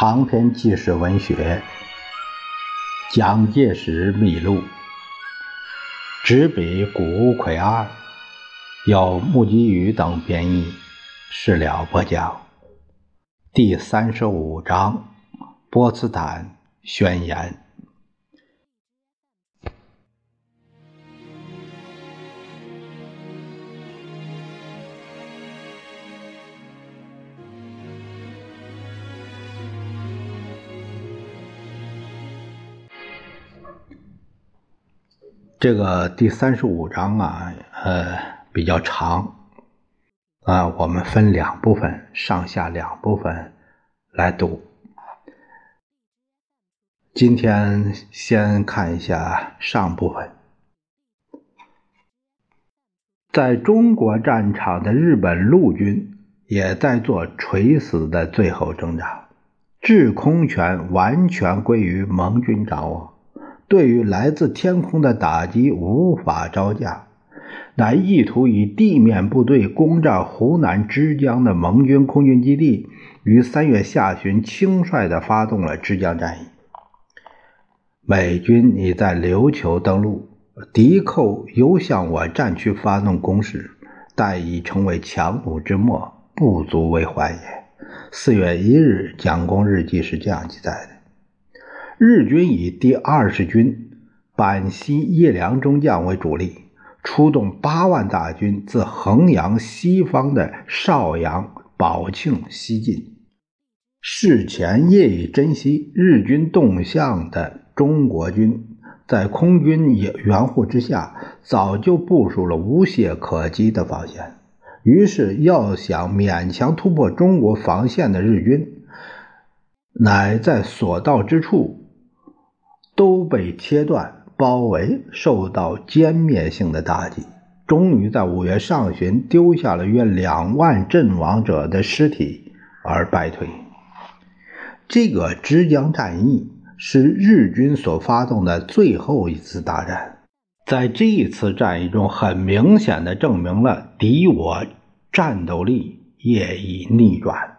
长篇纪实文学《蒋介石秘录》，执笔谷无奎二，由木吉宇等编译，事了播讲。第三十五章：波茨坦宣言。这个第三十五章啊，呃，比较长啊，我们分两部分，上下两部分来读。今天先看一下上部分，在中国战场的日本陆军也在做垂死的最后挣扎，制空权完全归于盟军掌握。对于来自天空的打击无法招架，乃意图以地面部队攻占湖南枝江的盟军空军基地，于三月下旬轻率地发动了枝江战役。美军已在琉球登陆，敌寇犹向我战区发动攻势，但已成为强弩之末，不足为患也。四月一日，蒋公日记是这样记载的。日军以第二十军板西叶良中将为主力，出动八万大军自衡阳西方的邵阳、宝庆西进。事前业已珍惜日军动向的中国军，在空军援护之下，早就部署了无懈可击的防线。于是，要想勉强突破中国防线的日军，乃在所到之处。都被切断、包围，受到歼灭性的打击，终于在五月上旬丢下了约两万阵亡者的尸体而败退。这个枝江战役是日军所发动的最后一次大战，在这一次战役中，很明显的证明了敌我战斗力业已逆转。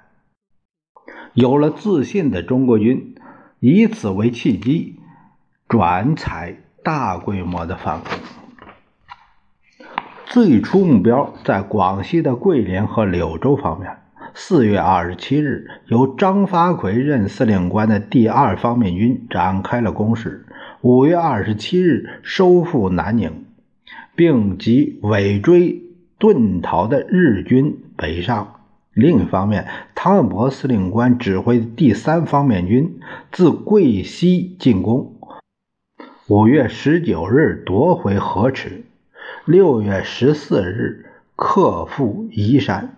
有了自信的中国军，以此为契机。转采大规模的反攻，最初目标在广西的桂林和柳州方面。四月二十七日，由张发奎任司令官的第二方面军展开了攻势。五月二十七日，收复南宁，并及尾追遁逃的日军北上。另一方面，汤恩伯司令官指挥第三方面军自桂西进攻。五月十九日夺回河池，六月十四日克复宜山，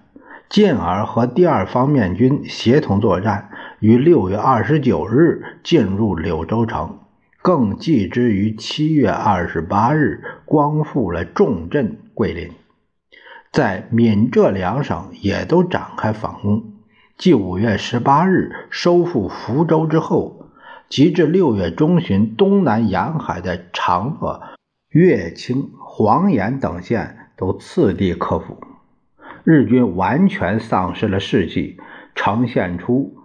进而和第二方面军协同作战，于六月二十九日进入柳州城，更继之于七月二十八日光复了重镇桂林，在闽浙两省也都展开反攻。继五月十八日收复福州之后。及至六月中旬，东南沿海的长乐、乐清、黄岩等县都次第克服，日军完全丧失了士气，呈现出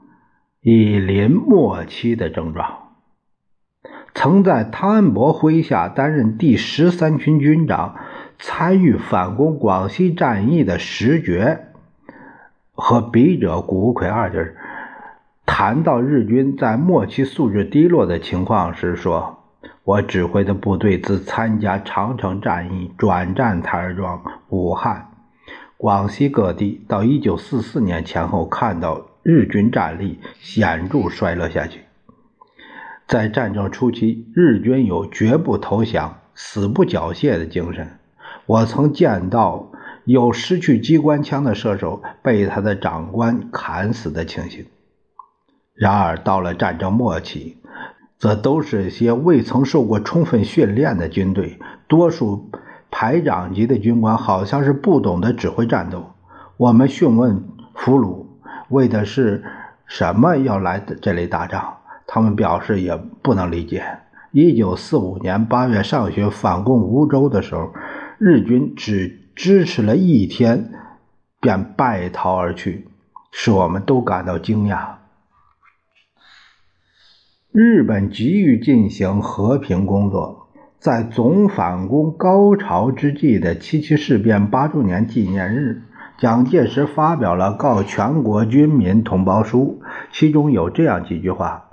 已临末期的症状。曾在汤恩伯麾下担任第十三军军长、参与反攻广西战役的石觉和笔者谷奎二人。谈到日军在末期素质低落的情况时，说：“我指挥的部队自参加长城战役转战台儿庄、武汉、广西各地，到1944年前后，看到日军战力显著衰落下去。在战争初期，日军有绝不投降、死不缴械的精神。我曾见到有失去机关枪的射手被他的长官砍死的情形。”然而，到了战争末期，则都是些未曾受过充分训练的军队，多数排长级的军官好像是不懂得指挥战斗。我们询问俘虏，为的是什么要来这里打仗，他们表示也不能理解。一九四五年八月上旬反攻梧州的时候，日军只支持了一天，便败逃而去，使我们都感到惊讶。日本急于进行和平工作，在总反攻高潮之际的七七事变八周年纪念日，蒋介石发表了告全国军民同胞书，其中有这样几句话。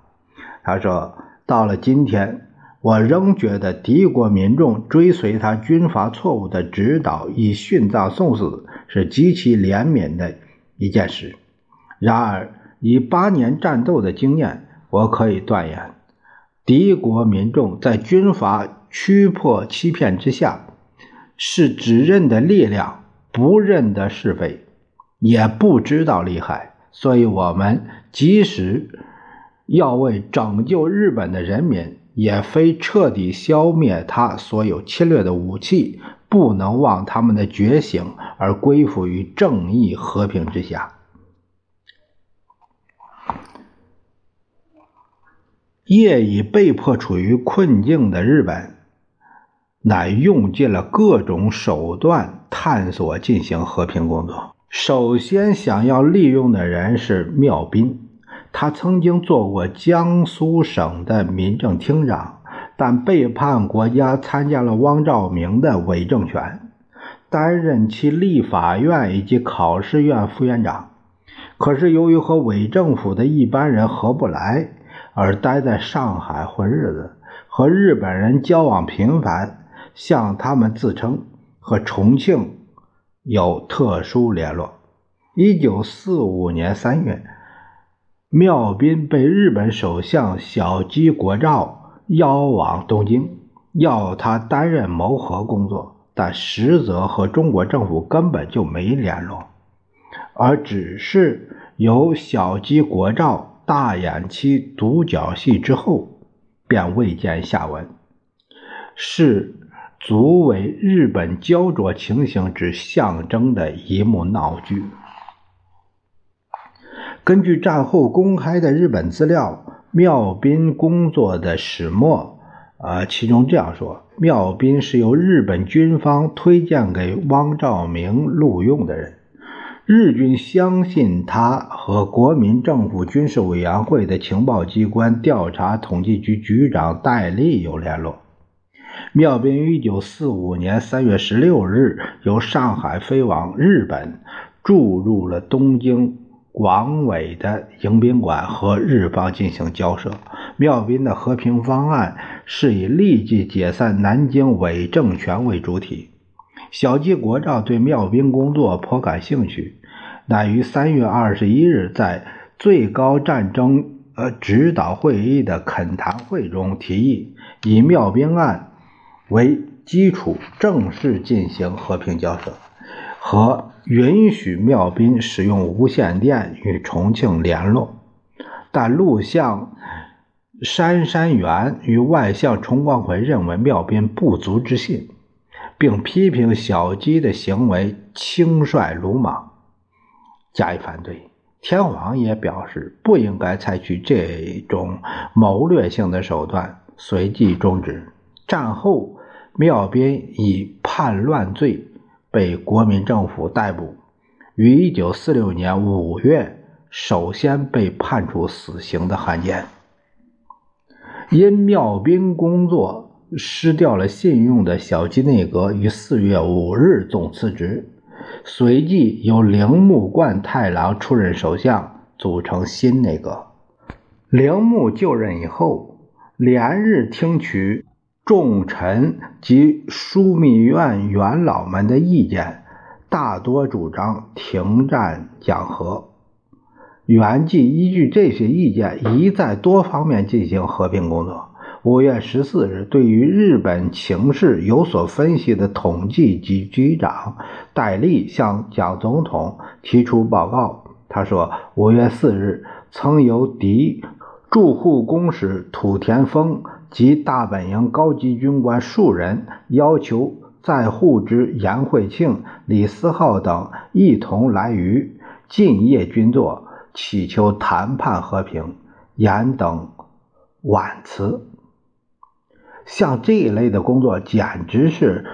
他说：“到了今天，我仍觉得敌国民众追随他军阀错误的指导，以殉葬送死，是极其怜悯的一件事。然而，以八年战斗的经验，我可以断言，敌国民众在军阀屈迫欺骗之下，是只认得力量，不认得是非，也不知道厉害。所以，我们即使要为拯救日本的人民，也非彻底消灭他所有侵略的武器，不能忘他们的觉醒而归附于正义和平之下。业已被迫处于困境的日本，乃用尽了各种手段探索进行和平工作。首先想要利用的人是妙斌，他曾经做过江苏省的民政厅长，但背叛国家，参加了汪兆铭的伪政权，担任其立法院以及考试院副院长。可是由于和伪政府的一般人合不来。而待在上海混日子，和日本人交往频繁，向他们自称和重庆有特殊联络。一九四五年三月，妙斌被日本首相小矶国照邀往东京，要他担任谋和工作，但实则和中国政府根本就没联络，而只是由小矶国照。大演其独角戏之后，便未见下文，是足为日本焦灼情形之象征的一幕闹剧。根据战后公开的日本资料，妙斌工作的始末，啊，其中这样说：妙斌是由日本军方推荐给汪兆铭录用的人。日军相信他和国民政府军事委员会的情报机关调查统计局局长戴笠有联络。妙斌于1945年3月16日由上海飞往日本，住入了东京广尾的迎宾馆，和日方进行交涉。妙斌的和平方案是以立即解散南京伪政权为主体。小矶国照对妙兵工作颇感兴趣，乃于三月二十一日在最高战争呃指导会议的恳谈会中提议，以妙兵案为基础，正式进行和平交涉，和允许妙兵使用无线电与重庆联络。但陆相杉山元与外相重光葵认为妙兵不足之信。并批评小鸡的行为轻率鲁莽，加以反对。天皇也表示不应该采取这种谋略性的手段，随即终止。战后，妙斌以叛乱罪被国民政府逮捕，于1946年5月首先被判处死刑的汉奸。因妙斌工作。失掉了信用的小矶内阁于四月五日总辞职，随即由铃木贯太郎出任首相，组成新内阁。铃木就任以后，连日听取重臣及枢密院元老们的意见，大多主张停战讲和。袁济依据这些意见，一在多方面进行和平工作。五月十四日，对于日本情势有所分析的统计局局长戴笠向蒋总统提出报告。他说，五月四日曾由敌驻沪公使土田丰及大本营高级军官数人要求在沪之严惠庆、李思浩等一同来渝进夜军座，祈求谈判和平。严等婉辞。像这一类的工作，简直是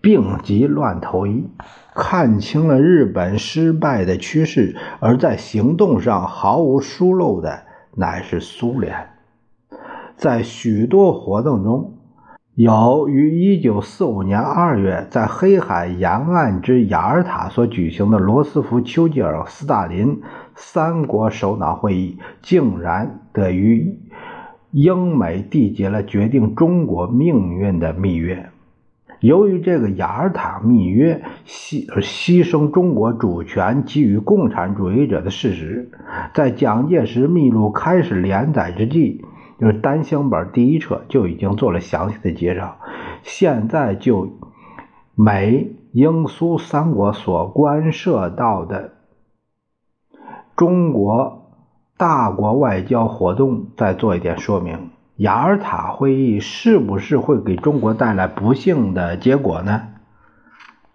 病急乱投医。看清了日本失败的趋势，而在行动上毫无疏漏的，乃是苏联。在许多活动中，有于1945年2月在黑海沿岸之雅尔塔所举行的罗斯福、丘吉尔、斯大林三国首脑会议，竟然得于英美缔结了决定中国命运的密约。由于这个雅尔塔密约牺牺牲中国主权给予共产主义者的事实，在蒋介石秘录开始连载之际，就是单行本第一册就已经做了详细的介绍。现在就美、英、苏三国所关涉到的中国大国外交活动，再做一点说明。雅尔塔会议是不是会给中国带来不幸的结果呢？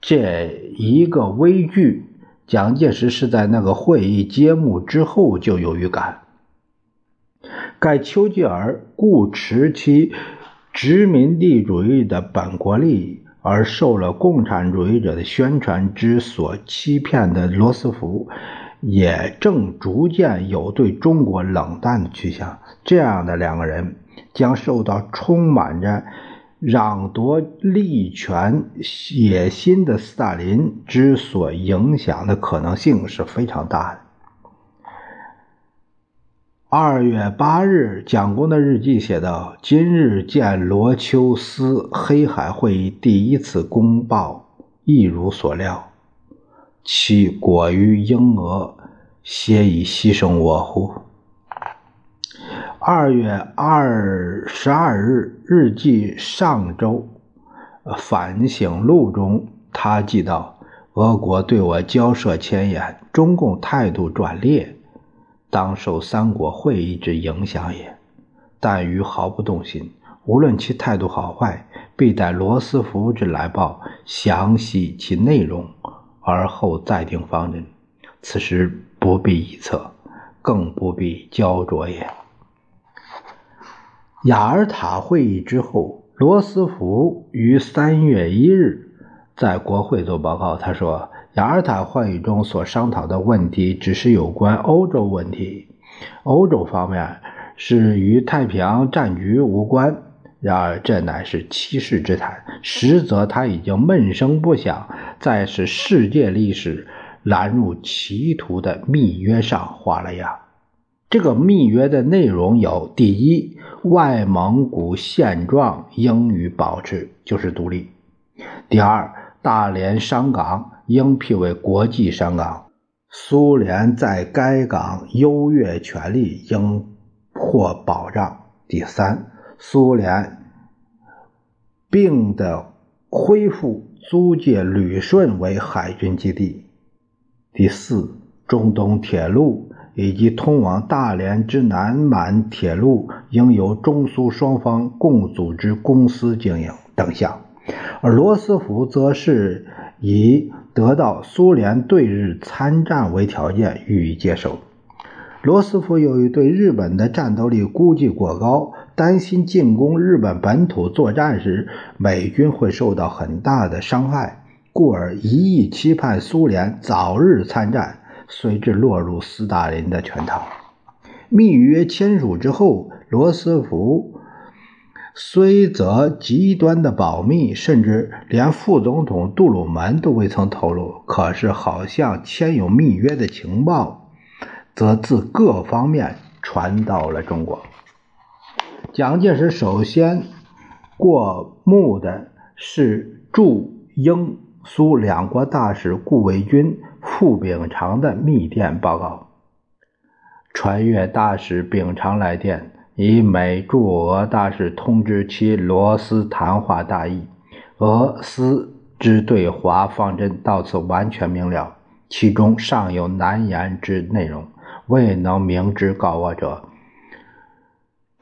这一个危剧，蒋介石是在那个会议揭幕之后就有预感。盖丘吉尔固持其殖民地主义的本国利益，而受了共产主义者的宣传之所欺骗的罗斯福。也正逐渐有对中国冷淡的趋向，这样的两个人将受到充满着攘夺利权野心的斯大林之所影响的可能性是非常大的。二月八日，蒋公的日记写道：“今日见罗秋斯黑海会议第一次公报，一如所料。”其果于英俄，皆以牺牲我乎？二月二十二日日记上周反省录中，他记道：俄国对我交涉前沿，中共态度转劣，当受三国会议之影响也。但于毫不动心，无论其态度好坏，必待罗斯福之来报，详细其内容。而后再定方针，此时不必臆测，更不必焦灼也。雅尔塔会议之后，罗斯福于三月一日在国会做报告，他说：“雅尔塔会议中所商讨的问题只是有关欧洲问题，欧洲方面是与太平洋战局无关。”然而，这乃是欺世之谈，实则他已经闷声不响，在使世界历史拦入歧途的密约上画了押。这个密约的内容有：第一，外蒙古现状应予保持，就是独立；第二，大连商港应辟为国际商港，苏联在该港优越权利应获保障；第三。苏联并的恢复租借旅顺为海军基地。第四，中东铁路以及通往大连之南满铁路应由中苏双方共组织公司经营等项。而罗斯福则是以得到苏联对日参战为条件予以接受。罗斯福由于对日本的战斗力估计过高。担心进攻日本本土作战时，美军会受到很大的伤害，故而一意期盼苏联早日参战，随之落入斯大林的圈套。密约签署之后，罗斯福虽则极端的保密，甚至连副总统杜鲁门都未曾透露，可是好像签有密约的情报，则自各方面传到了中国。蒋介石首先过目的是驻英苏两国大使顾维钧、傅秉常的密电报告。传阅大使秉常来电，以美驻俄大使通知其罗斯谈话大意，俄斯之对华方针到此完全明了，其中尚有难言之内容，未能明知告我者。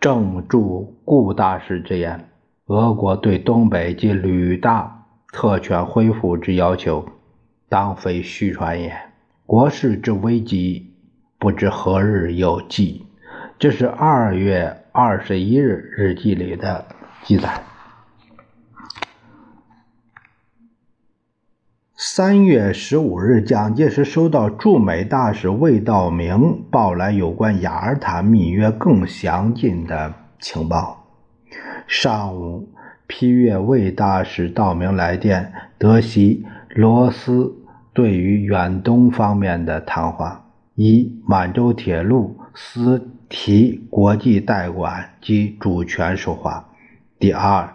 正注顾大使之言，俄国对东北及吕大特权恢复之要求，当非虚传也。国事之危机，不知何日有继。这是二月二十一日日记里的记载。三月十五日，蒋介石收到驻美大使魏道明报来有关雅尔塔密约更详尽的情报。上午，批阅魏大使道明来电，得悉罗斯对于远东方面的谈话：一、满洲铁路司提国际代管及主权说话；第二，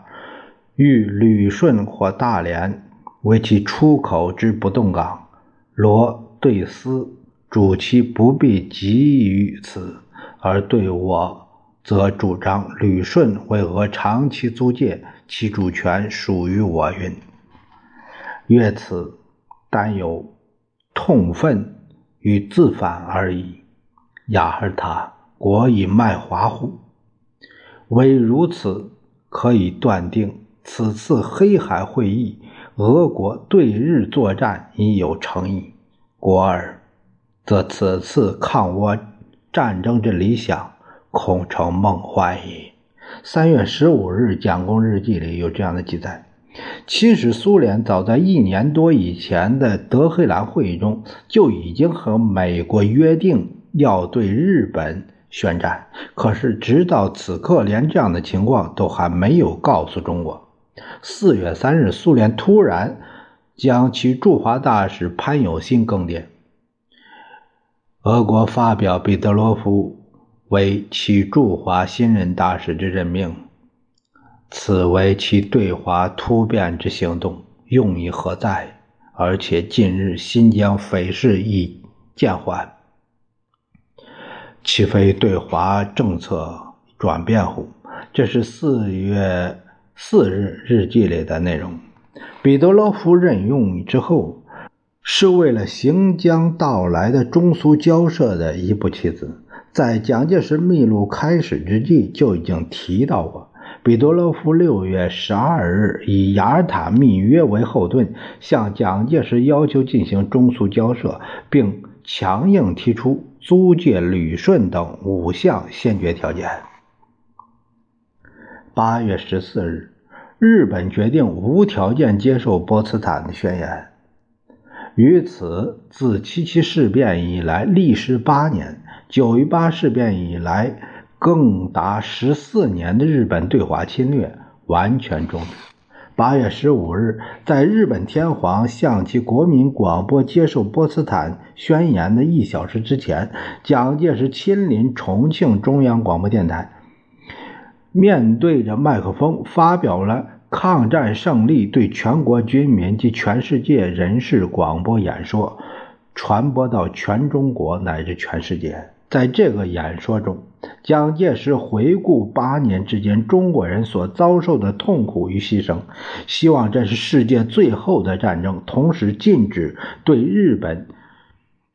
欲旅顺或大连为其出口之不动港，罗对斯主其不必急于此，而对我。则主张旅顺为俄长期租界，其主权属于我云。曰此，但有痛愤与自反而已。雅尔塔国以卖华乎？唯如此，可以断定此次黑海会议，俄国对日作战已有诚意。国二，则此次抗倭战争之理想。恐成梦幻矣。三月十五日，蒋公日记里有这样的记载：其实苏联早在一年多以前的德黑兰会议中，就已经和美国约定要对日本宣战。可是直到此刻，连这样的情况都还没有告诉中国。四月三日，苏联突然将其驻华大使潘有新更迭，俄国发表彼得罗夫。为其驻华新任大使之任命，此为其对华突变之行动，用意何在？而且近日新疆匪事已渐缓，岂非对华政策转变乎？这是四月四日日记里的内容。彼得罗夫任用之后，是为了行将到来的中苏交涉的一步棋子。在蒋介石秘录开始之际就已经提到过，彼得罗夫六月十二日以雅尔塔密约为后盾，向蒋介石要求进行中苏交涉，并强硬提出租借旅顺等五项先决条件。八月十四日，日本决定无条件接受波茨坦的宣言。于此，自七七事变以来，历时八年。九一八事变以来，更达十四年的日本对华侵略完全终止。八月十五日，在日本天皇向其国民广播接受波茨坦宣言的一小时之前，蒋介石亲临重庆中央广播电台，面对着麦克风发表了抗战胜利对全国军民及全世界人士广播演说，传播到全中国乃至全世界。在这个演说中，蒋介石回顾八年之间中国人所遭受的痛苦与牺牲，希望这是世界最后的战争，同时禁止对日本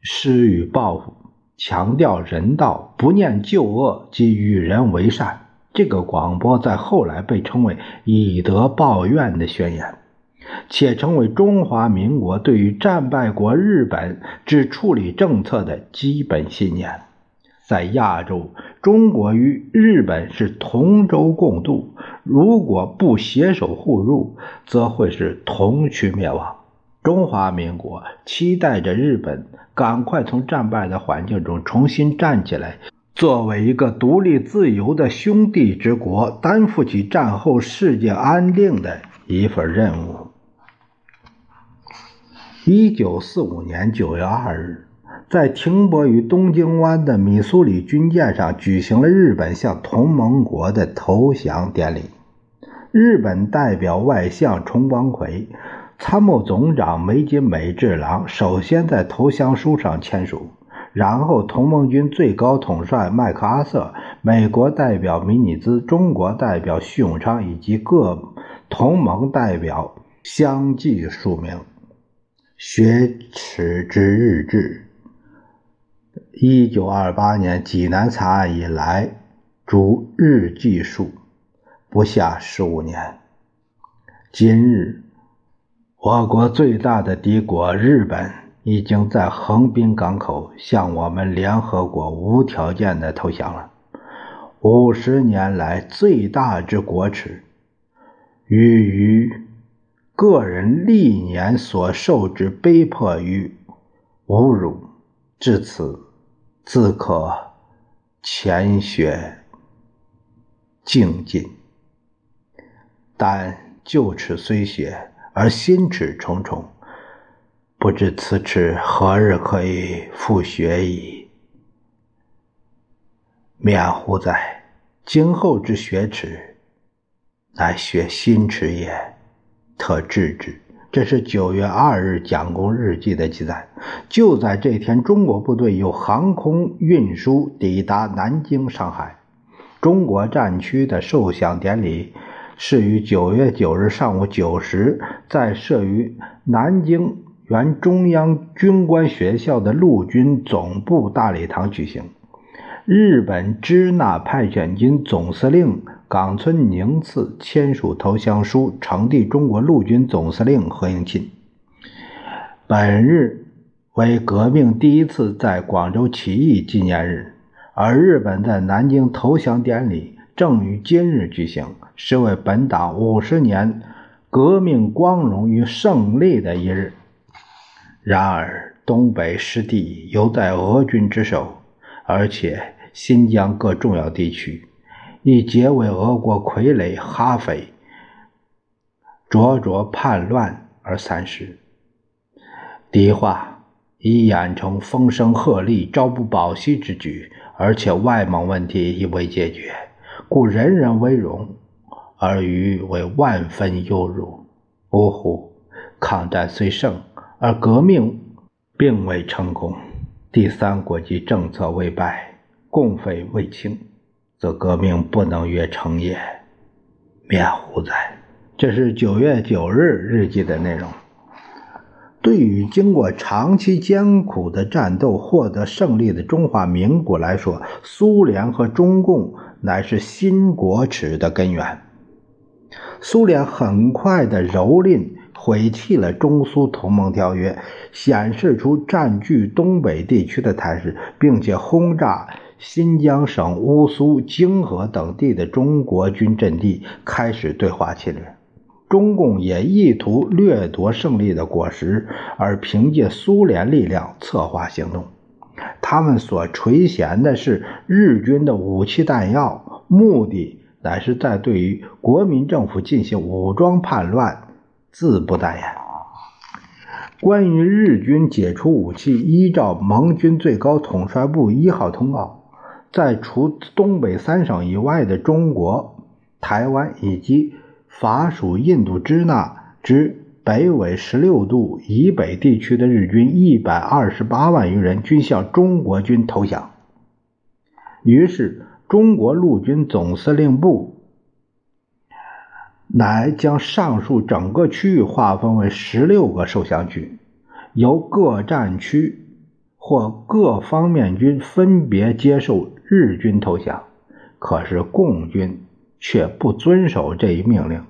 施予报复，强调人道，不念旧恶及与人为善。这个广播在后来被称为“以德报怨”的宣言，且成为中华民国对于战败国日本之处理政策的基本信念。在亚洲，中国与日本是同舟共渡，如果不携手互入，则会是同趋灭亡。中华民国期待着日本赶快从战败的环境中重新站起来，作为一个独立自由的兄弟之国，担负起战后世界安定的一份任务。一九四五年九月二日。在停泊于东京湾的米苏里军舰上举行了日本向同盟国的投降典礼。日本代表外相重光葵、参谋总长梅津美治郎首先在投降书上签署，然后同盟军最高统帅麦克阿瑟、美国代表米尼兹、中国代表徐永昌以及各同盟代表相继署名。学耻之日志。一九二八年济南惨案以来，逐日计数不下十五年。今日，我国最大的敌国日本已经在横滨港口向我们联合国无条件的投降了。五十年来最大之国耻，与于个人历年所受之卑迫与侮辱，至此。自可浅雪静尽。但旧耻虽雪，而新耻重重，不知此齿何日可以复学矣。免乎哉！今后之学耻，乃学新耻也，特治之。这是九月二日蒋公日记的记载。就在这天，中国部队有航空运输抵达南京、上海。中国战区的受降典礼是于九月九日上午九时，在设于南京原中央军官学校的陆军总部大礼堂举行。日本支那派遣军总司令冈村宁次签署投降书，呈递中国陆军总司令何应钦。本日为革命第一次在广州起义纪念日，而日本在南京投降典礼正于今日举行，是为本党五十年革命光荣与胜利的一日。然而，东北失地犹在俄军之手，而且。新疆各重要地区已皆为俄国傀儡哈匪灼灼叛乱而散失，敌化已演成风声鹤唳、朝不保夕之举，而且外蒙问题亦未解决，故人人为荣，而余为万分忧辱。呜呼！抗战虽胜，而革命并未成功，第三国际政策未败。共匪未清，则革命不能越成也，免乎哉！这是九月九日日记的内容。对于经过长期艰苦的战斗获得胜利的中华民国来说，苏联和中共乃是新国耻的根源。苏联很快的蹂躏、毁弃了中苏同盟条约，显示出占据东北地区的态势，并且轰炸。新疆省乌苏、泾河等地的中国军阵地开始对华侵略，中共也意图掠夺胜利的果实，而凭借苏联力量策划行动。他们所垂涎的是日军的武器弹药，目的乃是在对于国民政府进行武装叛乱，自不待言。关于日军解除武器，依照盟军最高统帅部一号通告。在除东北三省以外的中国、台湾以及法属印度支那之北纬十六度以北地区的日军一百二十八万余人均向中国军投降。于是，中国陆军总司令部乃将上述整个区域划分为十六个受降区，由各战区或各方面军分别接受。日军投降，可是共军却不遵守这一命令，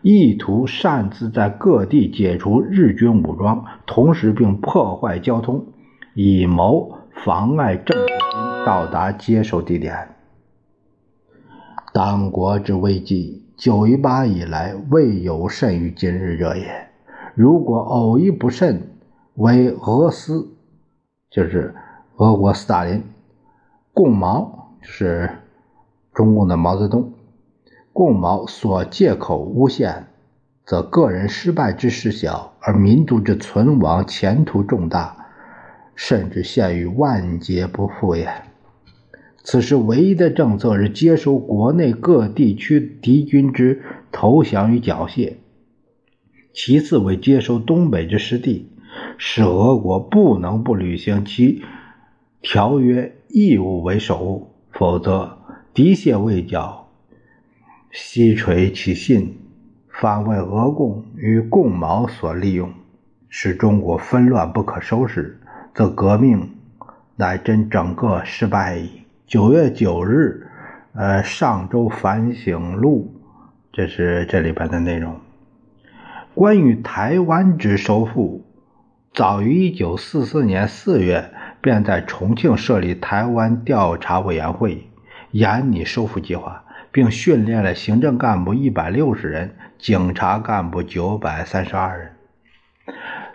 意图擅自在各地解除日军武装，同时并破坏交通，以谋妨碍政府军到达接受地点。党国之危机，九一八以来未有甚于今日者也。如果偶一不慎，为俄斯，就是俄国斯大林。共毛是中共的毛泽东，共毛所借口诬陷，则个人失败之事小，而民族之存亡前途重大，甚至陷于万劫不复也。此时唯一的政策是接收国内各地区敌军之投降与缴械，其次为接收东北之失地，使俄国不能不履行其条约。义务为首，否则敌械未缴，西垂其信，反为俄共与共毛所利用，使中国纷乱不可收拾，则革命乃真整个失败矣。九月九日，呃，上周反省录，这是这里边的内容。关于台湾之收复，早于一九四四年四月。便在重庆设立台湾调查委员会，研拟收复计划，并训练了行政干部一百六十人，警察干部九百三十二人。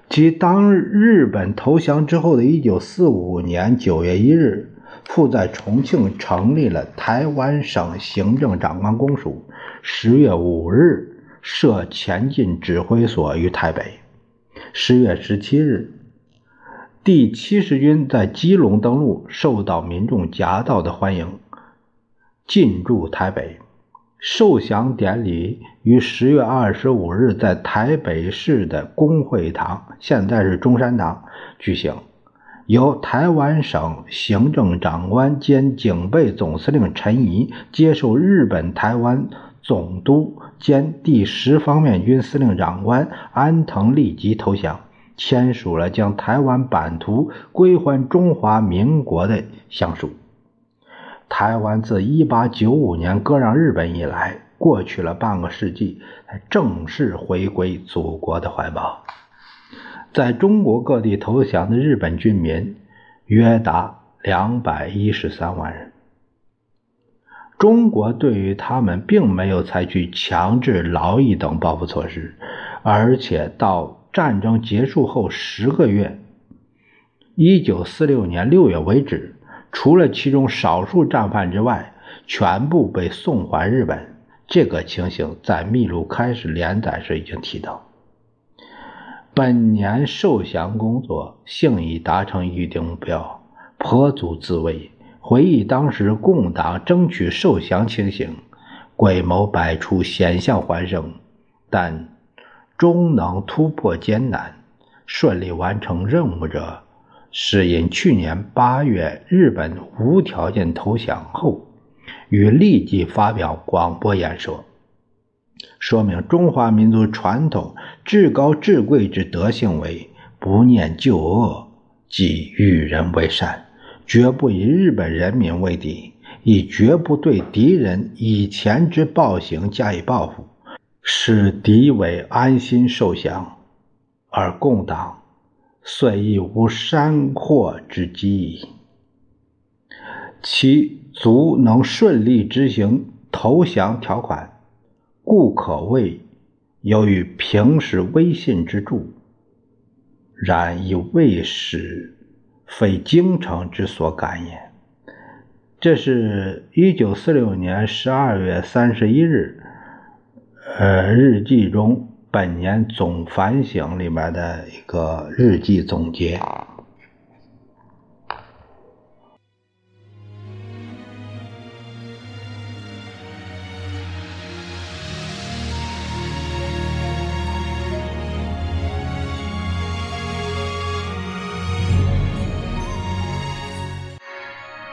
即当日本投降之后的一九四五年九月一日，复在重庆成立了台湾省行政长官公署。十月五日设前进指挥所于台北。十月十七日，第七十军在基隆登陆，受到民众夹道的欢迎，进驻台北。受降典礼于十月二十五日在台北市的公会堂（现在是中山堂）举行，由台湾省行政长官兼警备总司令陈仪接受日本台湾总督兼第十方面军司令长官安藤利吉投降，签署了将台湾版图归还中华民国的降书。台湾自1895年割让日本以来，过去了半个世纪，才正式回归祖国的怀抱。在中国各地投降的日本军民约达213万人。中国对于他们并没有采取强制劳役等报复措施，而且到战争结束后十个月 ——1946 年6月为止。除了其中少数战犯之外，全部被送还日本。这个情形在《秘录》开始连载时已经提到。本年受降工作幸已达成预定目标，颇足滋味。回忆当时共党争取受降情形，鬼谋百出，险象环生，但终能突破艰难，顺利完成任务者。是因去年八月日本无条件投降后，与立即发表广播演说，说明中华民族传统至高至贵之德性为不念旧恶，即与人为善，绝不以日本人民为敌，亦绝不对敌人以前之暴行加以报复，使敌为安心受降，而共党。遂亦无山祸之机。其足能顺利执行投降条款，故可谓由于平时威信之助。然亦未使非京城之所感也。这是一九四六年十二月三十一日，呃，日记中。本年总反省里面的一个日记总结。